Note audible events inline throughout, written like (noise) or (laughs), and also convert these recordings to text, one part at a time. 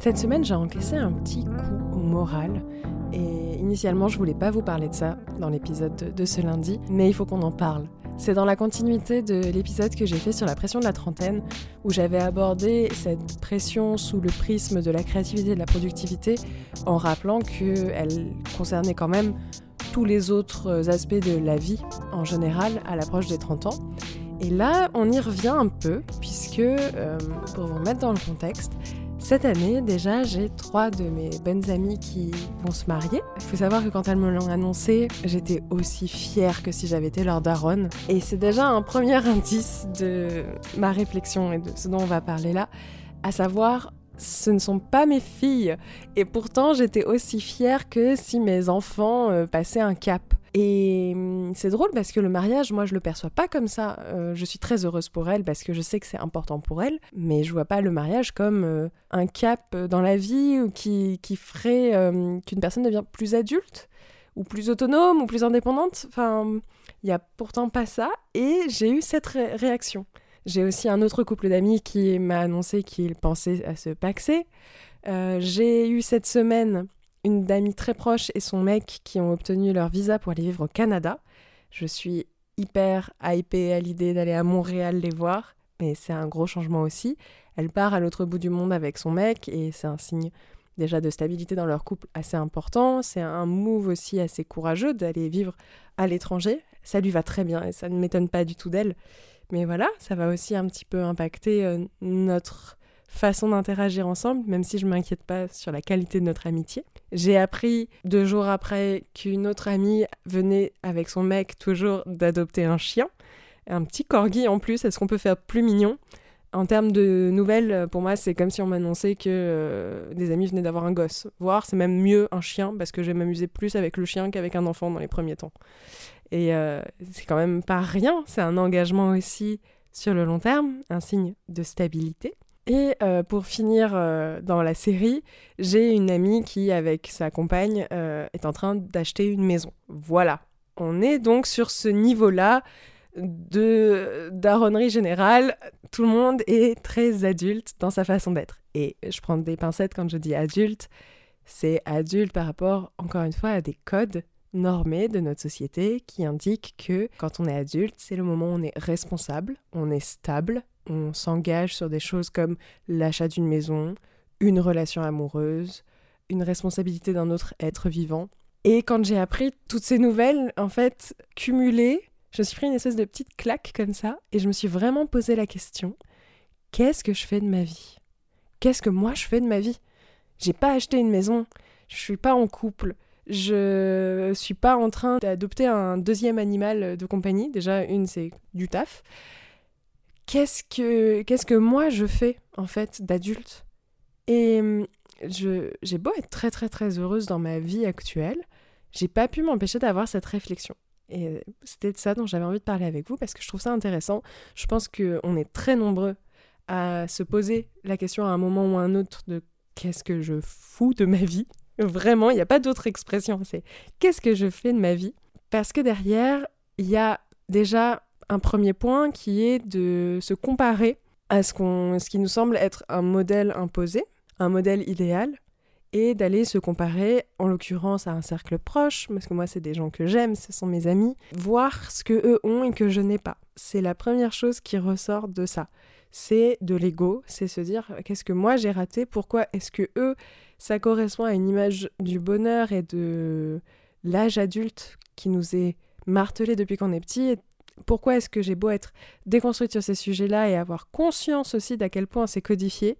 Cette semaine, j'ai encaissé un petit coup au moral. Et initialement, je voulais pas vous parler de ça dans l'épisode de ce lundi, mais il faut qu'on en parle. C'est dans la continuité de l'épisode que j'ai fait sur la pression de la trentaine, où j'avais abordé cette pression sous le prisme de la créativité et de la productivité, en rappelant qu'elle concernait quand même tous les autres aspects de la vie en général à l'approche des 30 ans. Et là, on y revient un peu, puisque, euh, pour vous remettre dans le contexte, cette année, déjà, j'ai trois de mes bonnes amies qui vont se marier. Il faut savoir que quand elles me l'ont annoncé, j'étais aussi fière que si j'avais été leur daronne. Et c'est déjà un premier (laughs) indice de ma réflexion et de ce dont on va parler là, à savoir ce ne sont pas mes filles. Et pourtant, j'étais aussi fière que si mes enfants euh, passaient un cap. Et hum, c'est drôle parce que le mariage, moi, je le perçois pas comme ça. Euh, je suis très heureuse pour elle parce que je sais que c'est important pour elle, mais je vois pas le mariage comme euh, un cap dans la vie ou qui, ferait euh, qu'une personne devient plus adulte ou plus autonome ou plus indépendante. Enfin, il y a pourtant pas ça. Et j'ai eu cette réaction. J'ai aussi un autre couple d'amis qui m'a annoncé qu'il pensait à se paxer. j'ai eu cette semaine une d'amie très proche et son mec qui ont obtenu leur visa pour aller vivre au Canada. Je suis hyper hypée à l'idée d'aller à Montréal les voir, mais c'est un gros changement aussi. Elle part à l'autre bout du monde avec son mec et c'est un signe déjà de stabilité dans leur couple assez important. C'est un move aussi assez courageux d'aller vivre à l'étranger. Ça lui va très bien et ça ne m'étonne pas du tout d'elle. Mais voilà, ça va aussi un petit peu impacter euh, notre façon d'interagir ensemble, même si je m'inquiète pas sur la qualité de notre amitié. J'ai appris deux jours après qu'une autre amie venait avec son mec toujours d'adopter un chien, un petit corgi en plus. Est-ce qu'on peut faire plus mignon? En termes de nouvelles, pour moi, c'est comme si on m'annonçait que euh, des amis venaient d'avoir un gosse. Voire, c'est même mieux un chien parce que je vais m'amuser plus avec le chien qu'avec un enfant dans les premiers temps. Et euh, c'est quand même pas rien, c'est un engagement aussi sur le long terme, un signe de stabilité. Et euh, pour finir euh, dans la série, j'ai une amie qui, avec sa compagne, euh, est en train d'acheter une maison. Voilà. On est donc sur ce niveau-là de daronnerie générale. Tout le monde est très adulte dans sa façon d'être. Et je prends des pincettes quand je dis adulte. C'est adulte par rapport, encore une fois, à des codes normés de notre société qui indiquent que quand on est adulte, c'est le moment où on est responsable, on est stable, on s'engage sur des choses comme l'achat d'une maison, une relation amoureuse, une responsabilité d'un autre être vivant. Et quand j'ai appris toutes ces nouvelles, en fait, cumulées, je me suis pris une espèce de petite claque comme ça, et je me suis vraiment posé la question qu'est-ce que je fais de ma vie? Qu'est-ce que moi je fais de ma vie? J'ai pas acheté une maison, je suis pas en couple, je suis pas en train d'adopter un deuxième animal de compagnie. Déjà, une, c'est du taf qu'est-ce que, qu'est-ce que moi je fais en fait d'adulte? Et hum, j'ai beau être très très très heureuse dans ma vie actuelle, j'ai pas pu m'empêcher d'avoir cette réflexion. Et c'était de ça dont j'avais envie de parler avec vous parce que je trouve ça intéressant. Je pense qu'on est très nombreux à se poser la question à un moment ou à un autre de qu'est-ce que je fous de ma vie? (laughs) Vraiment, il n'y a pas d'autre expression. C'est qu'est-ce que je fais de ma vie? Parce que derrière, il y a déjà un premier point qui est de se comparer à ce, qu'on, ce qui nous semble être un modèle imposé, un modèle idéal, et d'aller se comparer, en l'occurrence à un cercle proche, parce que moi c'est des gens que j'aime, ce sont mes amis, voir ce que eux ont et que je n'ai pas. C'est la première chose qui ressort de ça. C'est de l'ego, c'est se dire qu'est-ce que moi j'ai raté, pourquoi est-ce que eux, ça correspond à une image du bonheur et de l'âge adulte qui nous est martelé depuis qu'on est petit, pourquoi est-ce que j'ai beau être déconstruite sur ces sujets-là et avoir conscience aussi d'à quel point c'est codifié,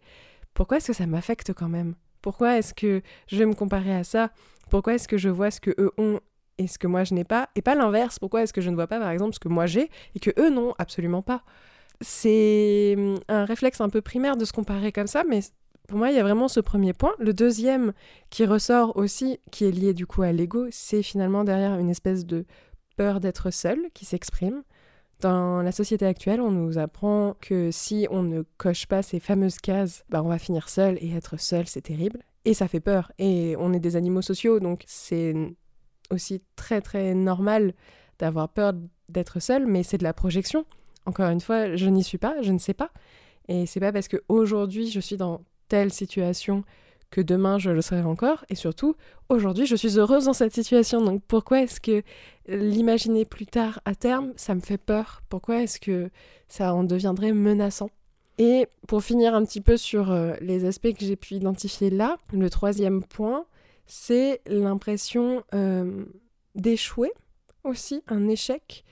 pourquoi est-ce que ça m'affecte quand même? Pourquoi est-ce que je vais me comparer à ça? Pourquoi est-ce que je vois ce que eux ont et ce que moi je n'ai pas? Et pas l'inverse, pourquoi est-ce que je ne vois pas par exemple ce que moi j'ai et que eux n'ont absolument pas? C'est hum, un réflexe un peu primaire de se comparer comme ça, mais pour moi, il y a vraiment ce premier point. Le deuxième qui ressort aussi, qui est lié du coup à l'ego, c'est finalement derrière une espèce de peur d'être seul qui s'exprime. Dans la société actuelle, on nous apprend que si on ne coche pas ces fameuses cases, bah on va finir seul et être seul, c'est terrible. Et ça fait peur. Et on est des animaux sociaux, donc c'est aussi très très normal d'avoir peur d'être seul, mais c'est de la projection. Encore une fois, je n'y suis pas, je ne sais pas. Et c'est pas parce que aujourd'hui je suis dans telle situation que demain je le serai encore, et surtout, aujourd'hui je suis heureuse dans cette situation, donc pourquoi est-ce que l'imaginer plus tard à terme, ça me fait peur? Pourquoi est-ce que ça en deviendrait menaçant? Et pour finir un petit peu sur euh, les aspects que j'ai pu identifier là, le troisième point, c'est l'impression euh, d'échouer aussi, un échec,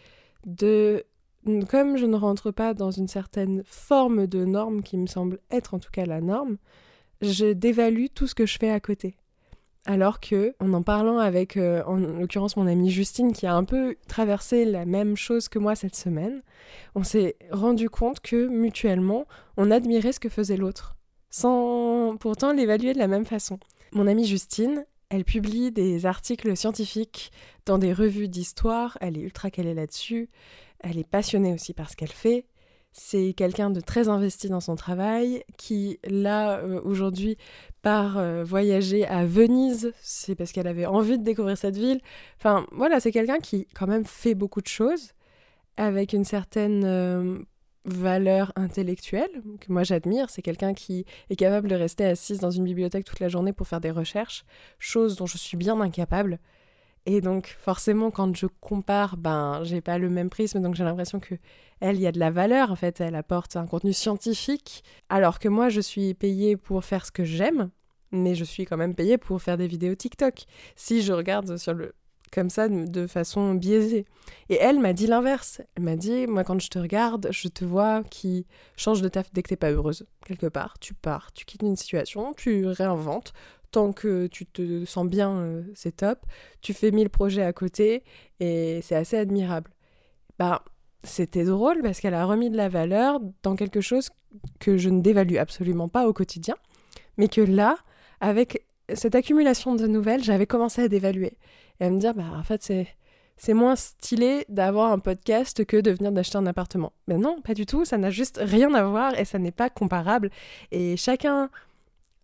de comme je ne rentre pas dans une certaine forme de norme qui me semble être en tout cas la norme, je dévalue tout ce que je fais à côté. Alors que, en en parlant avec, euh, en l'occurrence, mon amie Justine, qui a un peu traversé la même chose que moi cette semaine, on s'est rendu compte que mutuellement, on admirait ce que faisait l'autre, sans pourtant l'évaluer de la même façon. Mon amie Justine, elle publie des articles scientifiques dans des revues d'histoire, elle est ultra calée là-dessus, elle est passionnée aussi par ce qu'elle fait. C'est quelqu'un de très investi dans son travail qui, là, euh, aujourd'hui, part euh, voyager à Venise. C'est parce qu'elle avait envie de découvrir cette ville. Enfin, voilà, c'est quelqu'un qui, quand même, fait beaucoup de choses avec une certaine euh, valeur intellectuelle que moi j'admire. C'est quelqu'un qui est capable de rester assise dans une bibliothèque toute la journée pour faire des recherches, chose dont je suis bien incapable. Et donc, forcément, quand je compare, ben, j'ai pas le même prisme, donc j'ai l'impression que elle, il y a de la valeur. En fait, elle apporte un contenu scientifique, alors que moi, je suis payée pour faire ce que j'aime, mais je suis quand même payée pour faire des vidéos TikTok. Si je regarde sur le comme ça de façon biaisée. Et elle m'a dit l'inverse. Elle m'a dit, moi quand je te regarde, je te vois qui change de taf dès que t'es pas heureuse. Quelque part, tu pars, tu quittes une situation, tu réinventes, tant que tu te sens bien, euh, c'est top. Tu fais mille projets à côté et c'est assez admirable. Bah, c'était drôle parce qu'elle a remis de la valeur dans quelque chose que je ne dévalue absolument pas au quotidien, mais que là, avec cette accumulation de nouvelles, j'avais commencé à dévaluer. Et à me dire, bah, en fait, c'est. C'est moins stylé d'avoir un podcast que de venir d'acheter un appartement. Mais non, pas du tout, ça n'a juste rien à voir et ça n'est pas comparable. Et chacun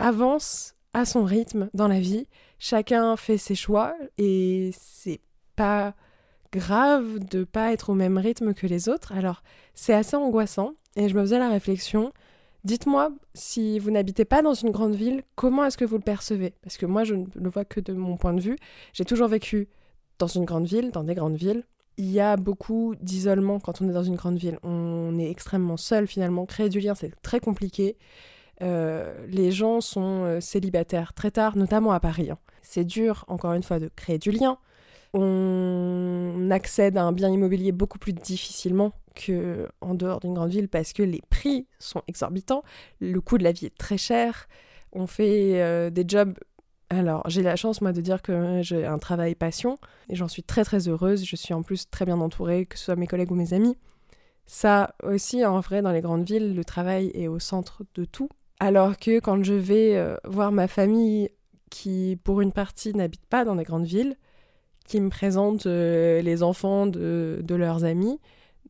avance à son rythme dans la vie. Chacun fait ses choix et c'est pas grave de pas être au même rythme que les autres. Alors, c'est assez angoissant et je me faisais la réflexion. Dites-moi, si vous n'habitez pas dans une grande ville, comment est-ce que vous le percevez? Parce que moi, je ne le vois que de mon point de vue. J'ai toujours vécu dans une grande ville, dans des grandes villes. Il y a beaucoup d'isolement quand on est dans une grande ville. On est extrêmement seul finalement. Créer du lien, c'est très compliqué. Euh, les gens sont euh, célibataires très tard, notamment à Paris. Hein. C'est dur, encore une fois, de créer du lien. On accède à un bien immobilier beaucoup plus difficilement qu'en dehors d'une grande ville parce que les prix sont exorbitants, le coût de la vie est très cher, on fait euh, des jobs alors, j'ai la chance, moi, de dire que j'ai un travail passion, et j'en suis très très heureuse. Je suis en plus très bien entourée, que ce soit mes collègues ou mes amis. Ça aussi, en vrai, dans les grandes villes, le travail est au centre de tout. Alors que quand je vais euh, voir ma famille qui, pour une partie, n'habite pas dans des grandes villes, qui me présentent euh, les enfants de, leurs amis,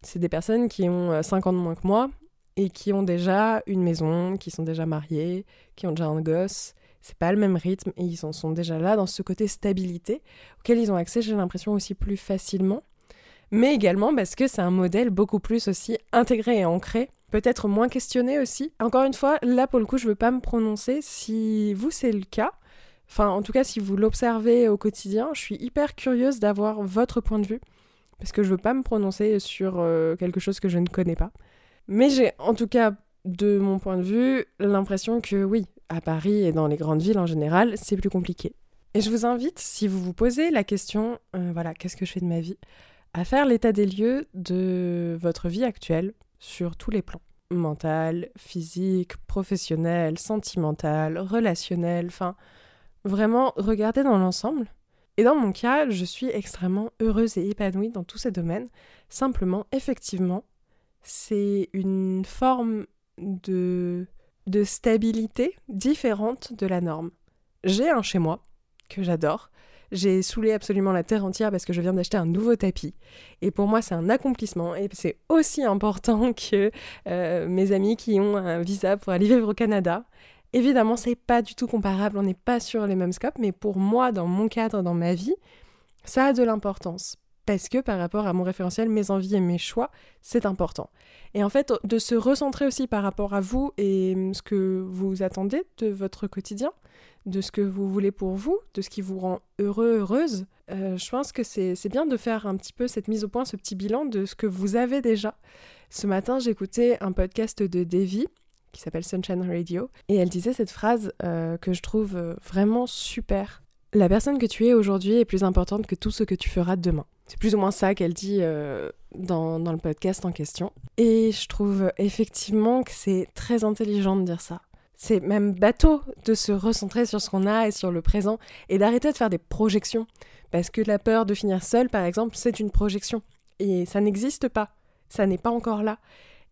c'est des personnes qui ont 5 euh, ans de moins que moi et qui ont déjà une maison, qui sont déjà mariées, qui ont déjà un gosse. C'est pas le même rythme et ils en sont déjà là dans ce côté stabilité auquel ils ont accès, j'ai l'impression, aussi plus facilement. Mais également parce que c'est un modèle beaucoup plus aussi intégré et ancré peut-être moins questionné aussi. Encore une fois, là pour le coup, je veux pas me prononcer. Si vous c'est le cas, enfin en tout cas si vous l'observez au quotidien, je suis hyper curieuse d'avoir votre point de vue parce que je veux pas me prononcer sur euh, quelque chose que je ne connais pas. Mais j'ai en tout cas de mon point de vue l'impression que oui, à Paris et dans les grandes villes en général, c'est plus compliqué. Et je vous invite, si vous vous posez la question, euh, voilà, qu'est-ce que je fais de ma vie, à faire l'état des lieux de votre vie actuelle, sur tous les plans. Mental, physique, professionnel, sentimental, relationnel, enfin, vraiment regarder dans l'ensemble. Et dans mon cas, je suis extrêmement heureuse et épanouie dans tous ces domaines. Simplement, effectivement, c'est une forme de, de stabilité différente de la norme. J'ai un chez moi que j'adore, j'ai saoulé absolument la terre entière parce que je viens d'acheter un nouveau tapis. Et pour moi, c'est un accomplissement. Et c'est aussi important (laughs) que euh, mes amis qui ont un visa pour aller vivre au Canada. Évidemment, c'est pas du tout comparable, on n'est pas sur les mêmes scopes, mais pour moi, dans mon cadre, dans ma vie, ça a de l'importance. Parce que par rapport à mon référentiel, mes envies et mes choix, c'est important. Et en fait, de se recentrer aussi par rapport à vous et ce que vous attendez de votre quotidien, de ce que vous voulez pour vous, de ce qui vous rend heureux, heureuse, euh, je pense que c'est bien de faire un petit peu cette mise au point, ce petit bilan de ce que vous avez déjà. Ce matin, j'écoutais un podcast de Davy qui s'appelle Sunshine Radio, et elle disait cette phrase euh, que je trouve euh, vraiment super. La personne que tu es aujourd'hui est plus importante que tout ce que tu feras demain. C'est plus ou moins ça qu'elle dit euh, dans, dans, le podcast en question. Et je trouve effectivement que c'est très intelligent de dire ça. C'est même bateau de se recentrer sur ce qu'on a et sur le présent et d'arrêter de faire des projections. Parce que la peur de finir seul, par exemple, c'est une projection. Et ça n'existe pas. Ça n'est pas encore là.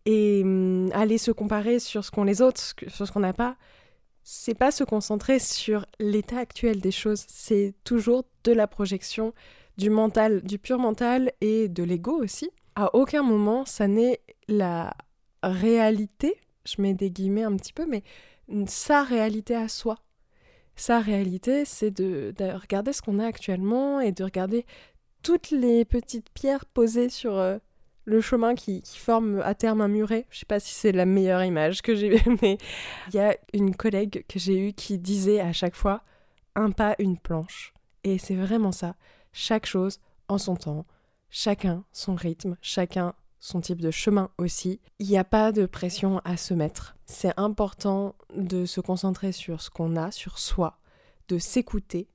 Et hum, aller se comparer sur ce qu'ont les autres, sur ce qu'on n'a pas, c'est pas se concentrer sur l'état actuel des choses. C'est toujours de la projection, du mental, du pur mental et de l'ego aussi. À aucun moment, ça n'est la réalité, je mets des guillemets un petit peu, mais sa réalité à soi. Sa réalité, c'est de, regarder ce qu'on a actuellement et de regarder toutes les petites pierres posées sur euh, le chemin qui, forme à terme un muret. Je sais pas si c'est la meilleure image que j'ai (laughs) mais il y a une collègue que j'ai eue qui disait à chaque fois un pas, une planche. Et c'est vraiment ça. Chaque chose en son temps, chacun son rythme, chacun son type de chemin aussi. Il n'y a pas de pression à se mettre. C'est important de se concentrer sur ce qu'on a, sur soi, de s'écouter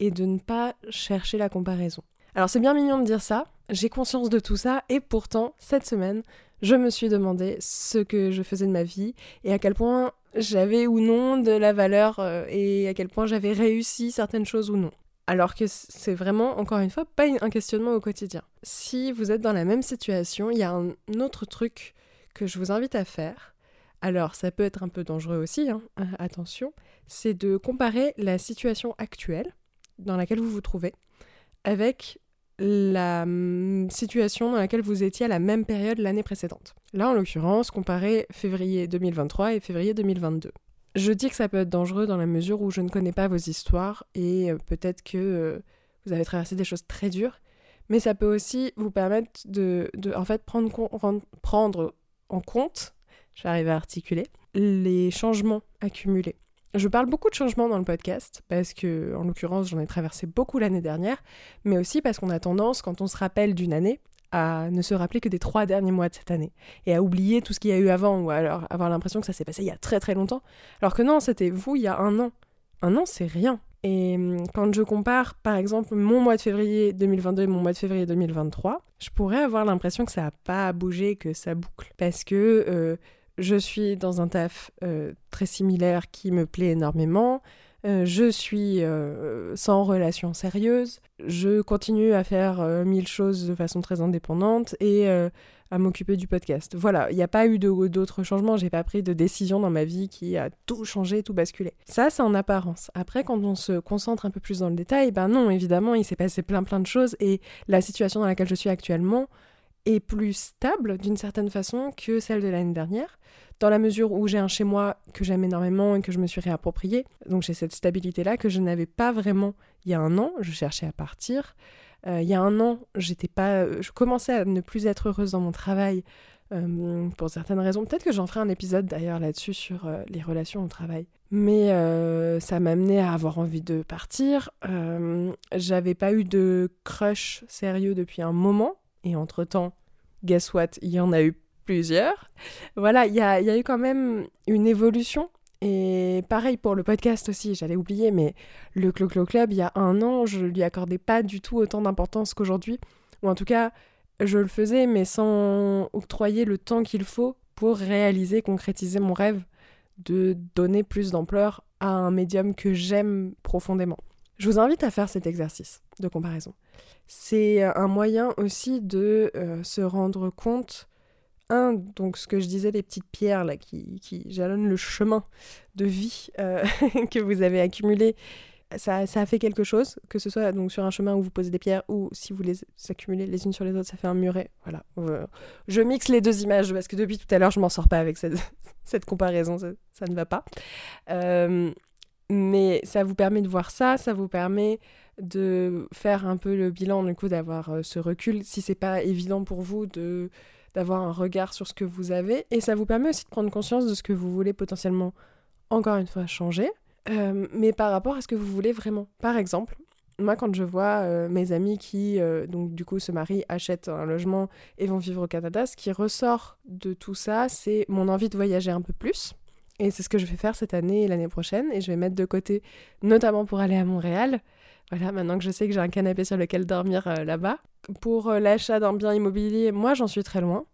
et de ne pas chercher la comparaison. Alors c'est bien mignon de dire ça, j'ai conscience de tout ça, et pourtant, cette semaine, je me suis demandé ce que je faisais de ma vie et à quel point j'avais ou non de la valeur euh, et à quel point j'avais réussi certaines choses ou non. Alors que c'est vraiment, encore une fois, pas un questionnement au quotidien. Si vous êtes dans la même situation, il y a un autre truc que je vous invite à faire. Alors, ça peut être un peu dangereux aussi, hein, euh, attention, c'est de comparer la situation actuelle dans laquelle vous vous trouvez avec la hum, situation dans laquelle vous étiez à la même période l'année précédente. Là, en l'occurrence, comparer février 2023 et février 2022. Je dis que ça peut être dangereux dans la mesure où je ne connais pas vos histoires et euh, peut-être que euh, vous avez traversé des choses très dures, mais ça peut aussi vous permettre de, en fait prendre, prendre en compte, arriver à articuler, les changements accumulés. Je parle beaucoup de changements dans le podcast parce que, en l'occurrence, j'en ai traversé beaucoup l'année dernière, mais aussi parce qu'on a tendance, quand on se rappelle d'une année, à ne se rappeler que des trois derniers mois de cette année et à oublier tout ce qu'il y a eu avant ou alors avoir l'impression que ça s'est passé il y a très très longtemps. Alors que non, c'était vous il y a un an. Un an, c'est rien. Et hum, quand je compare, par exemple, mon mois de février 2022 et mon mois de février 2023, je pourrais avoir l'impression que ça n'a pas bougé, que ça boucle. Parce que euh, je suis dans un taf euh, très similaire qui me plaît énormément. Euh, je suis euh, sans relation sérieuse. Je continue à faire mille choses de façon très indépendante et à m'occuper du podcast. Voilà, il n'y a pas eu d'autres changements. J'ai pas pris de décision dans ma vie qui a tout changé, tout basculé. Ça, c'est en apparence. Après, quand on se concentre un peu plus dans le détail, ben non, évidemment, il s'est passé plein plein de choses et la situation dans laquelle je suis actuellement est plus stable d'une certaine façon que celle de l'année dernière dans la mesure où j'ai un chez moi que j'aime énormément et que je me suis réapproprié. Donc j'ai cette stabilité-là que je n'avais pas vraiment il y a un an. Je cherchais à partir. Euh, il y a un an, j'étais pas, je commençais à ne plus être heureuse dans mon travail euh, pour certaines raisons. Peut-être que j'en ferai un épisode d'ailleurs là-dessus sur euh, les relations au travail. Mais ça m'a amené à avoir envie de partir. J'avais pas eu de crush sérieux depuis un moment. Et entre-temps, guess what, il y en a eu plusieurs. Voilà, il y a, eu quand même une évolution. Et pareil pour le podcast aussi, j'allais oublier, mais le Clo-Clo Club, il y a un an, je lui accordais pas du tout autant d'importance qu'aujourd'hui. Ou en tout cas, je le faisais, mais sans octroyer le temps qu'il faut pour réaliser, concrétiser mon rêve de donner plus d'ampleur à un médium que j'aime profondément. Je vous invite à faire cet exercice de comparaison. C'est un moyen aussi de euh, se rendre compte donc ce que je disais, les petites pierres là, qui, jalonnent le chemin de vie euh, (laughs) que vous avez accumulé, ça, ça, a fait quelque chose, que ce soit donc sur un chemin où vous posez des pierres ou si vous les accumulez les unes sur les autres, ça fait un muret. Voilà. Euh, je mixe les deux images parce que depuis tout à l'heure, je m'en sors pas avec cette, (laughs) comparaison, ça, ne va pas. Euh, Mais ça vous permet de voir ça, ça vous permet de faire un peu le bilan, du coup, d'avoir ce recul, si c'est pas évident pour vous de d'avoir un regard sur ce que vous avez. Et ça vous permet aussi de prendre conscience de ce que vous voulez potentiellement, encore une fois, changer. Euh, mais par rapport à ce que vous voulez vraiment. Par exemple, moi, quand je vois euh, mes amis qui, donc du coup, se marient, achètent un logement et vont vivre au Canada, ce qui ressort de tout ça, c'est mon envie de voyager un peu plus. Et c'est ce que je vais faire cette année et l'année prochaine. Et je vais mettre de côté, notamment pour aller à Montréal. Voilà, maintenant que je sais que j'ai un canapé sur lequel dormir euh, là-bas. Pour euh, l'achat d'un bien immobilier, moi j'en suis très loin.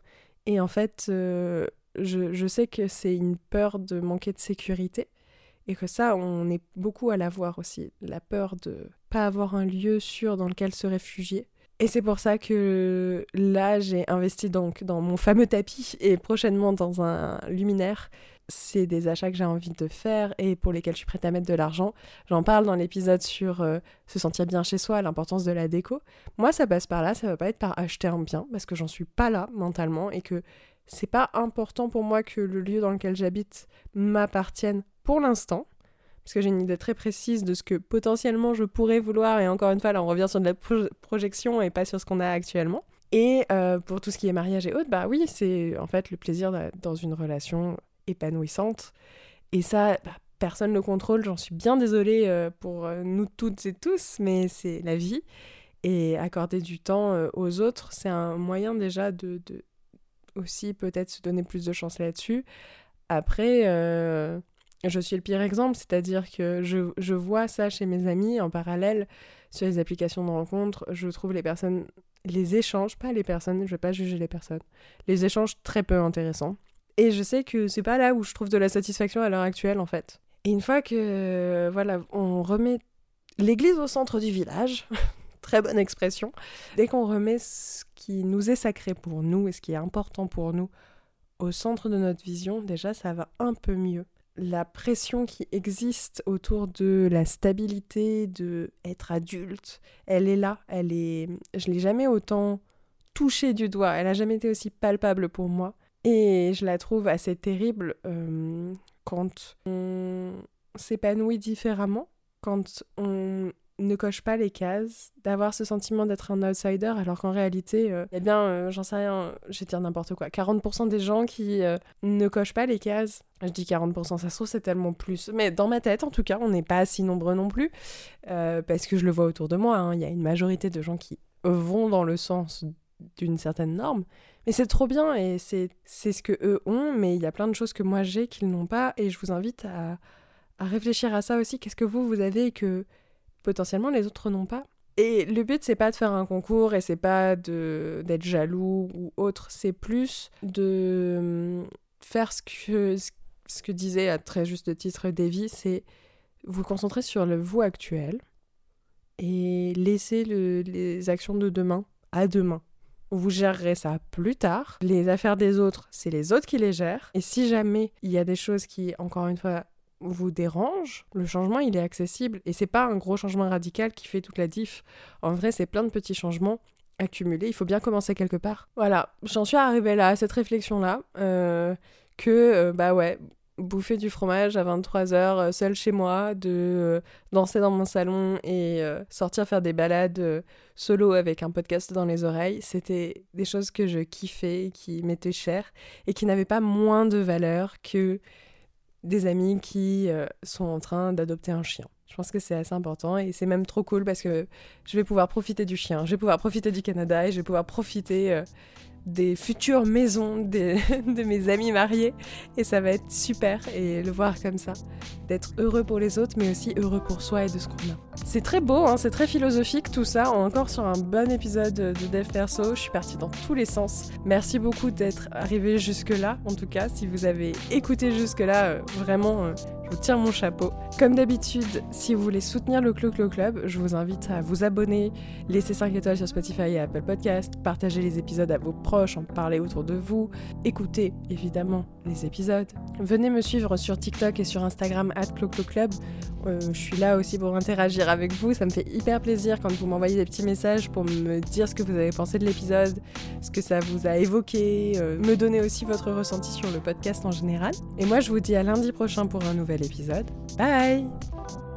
Et en fait, euh, je, je, sais que c'est une peur de manquer de sécurité. Et que ça, on est beaucoup à l'avoir aussi. La peur de pas avoir un lieu sûr dans lequel se réfugier. Et c'est pour ça que là, j'ai investi donc dans mon fameux tapis et prochainement dans un luminaire c'est des achats que j'ai envie de faire et pour lesquels je suis prête à mettre de l'argent. J'en parle dans l'épisode sur euh, se sentir bien chez soi, l'importance de la déco. Moi, ça passe par là, ça va pas être par acheter un bien parce que j'en suis pas là mentalement et que c'est pas important pour moi que le lieu dans lequel j'habite m'appartienne pour l'instant. Parce que j'ai une idée très précise de ce que potentiellement je pourrais vouloir, et encore une fois, là on revient sur de la projection et pas sur ce qu'on a actuellement. Et euh, pour tout ce qui est mariage et autres, bah oui, c'est en fait le plaisir dans une relation épanouissante. Et ça, bah, personne ne le contrôle, j'en suis bien désolée euh, pour euh, nous toutes et tous, mais c'est la vie. Et accorder du temps aux autres, c'est un moyen déjà de aussi peut-être se donner plus de chance là-dessus. Après, je suis le pire exemple, c'est-à-dire que je, je, vois ça chez mes amis en parallèle sur les applications de rencontres. Je trouve les personnes, les échanges, pas les personnes, je ne vais pas juger les personnes, les échanges très peu intéressants. Et je sais que c'est pas là où je trouve de la satisfaction à l'heure actuelle, en fait. Et une fois que, voilà, on remet l'église au centre du village, (laughs) très bonne expression, dès qu'on remet ce qui nous est sacré pour nous et ce qui est important pour nous au centre de notre vision, déjà, ça va un peu mieux. La pression qui existe autour de la stabilité, de être adulte, elle est là, elle est... Je l'ai jamais autant touchée du doigt, elle a jamais été aussi palpable pour moi. Et je la trouve assez terrible euh, quand on s'épanouit différemment, quand on ne coche pas les cases, d'avoir ce sentiment d'être un outsider, alors qu'en réalité, euh, eh bien, euh, j'en sais rien, je vais dire n'importe quoi, 40% des gens qui ne cochent pas les cases, je dis 40%, ça se trouve c'est tellement plus, mais dans ma tête en tout cas, on n'est pas si nombreux non plus, parce que je le vois autour de moi, hein. il y a une majorité de gens qui vont dans le sens d'une certaine norme, et c'est trop bien et c'est ce que eux ont, mais il y a plein de choses que moi j'ai qu'ils n'ont pas et je vous invite à, à réfléchir à ça aussi. Qu'est-ce que vous, vous avez que potentiellement les autres n'ont pas Et le but, c'est pas de faire un concours et c'est pas d'être jaloux ou autre, c'est plus de hum, faire ce que, ce que disait à très juste titre Davy, c'est vous concentrer sur le vous actuel et laisser le, les actions de demain à demain. Vous gérerez ça plus tard. Les affaires des autres, c'est les autres qui les gèrent. Et si jamais il y a des choses qui, encore une fois, vous dérangent, le changement il est accessible et c'est pas un gros changement radical qui fait toute la diff. En vrai, c'est plein de petits changements accumulés. Il faut bien commencer quelque part. Voilà, j'en suis arrivée là, à cette réflexion là, euh, que euh, bah ouais, bouffer du fromage à 23h euh, seul chez moi, de danser dans mon salon et sortir faire des balades solo avec un podcast dans les oreilles, c'était des choses que je kiffais, qui m'étaient chères et qui n'avaient pas moins de valeur que des amis qui sont en train d'adopter un chien. Je pense que c'est assez important et c'est même trop cool parce que je vais pouvoir profiter du chien, je vais pouvoir profiter du Canada et je vais pouvoir profiter des futures maisons (laughs) de mes amis mariés et ça va être super et le voir comme ça, d'être heureux pour les autres mais aussi heureux pour soi et de ce qu'on a. C'est très beau, hein, c'est très philosophique tout ça, encore sur un bon épisode de Dev Perso, je suis partie dans tous les sens. Merci beaucoup d'être arrivé jusque là, en tout cas si vous avez écouté jusque là, euh, vraiment euh, vous tire mon chapeau. Comme d'habitude, si vous voulez soutenir le Clo Clo Club, je vous invite à vous abonner, laisser 5 étoiles sur Spotify et Apple Podcast, partager les épisodes à vos proches, en parler autour de vous, écouter évidemment les épisodes. Venez me suivre sur TikTok et sur Instagram at Club. Euh, je suis là aussi pour interagir avec vous. Ça me fait hyper plaisir quand vous m'envoyez des petits messages pour me dire ce que vous avez pensé de l'épisode, ce que ça vous a évoqué, euh, me donner aussi votre ressenti sur le podcast en général. Et moi, je vous dis à lundi prochain pour un épisode. Bye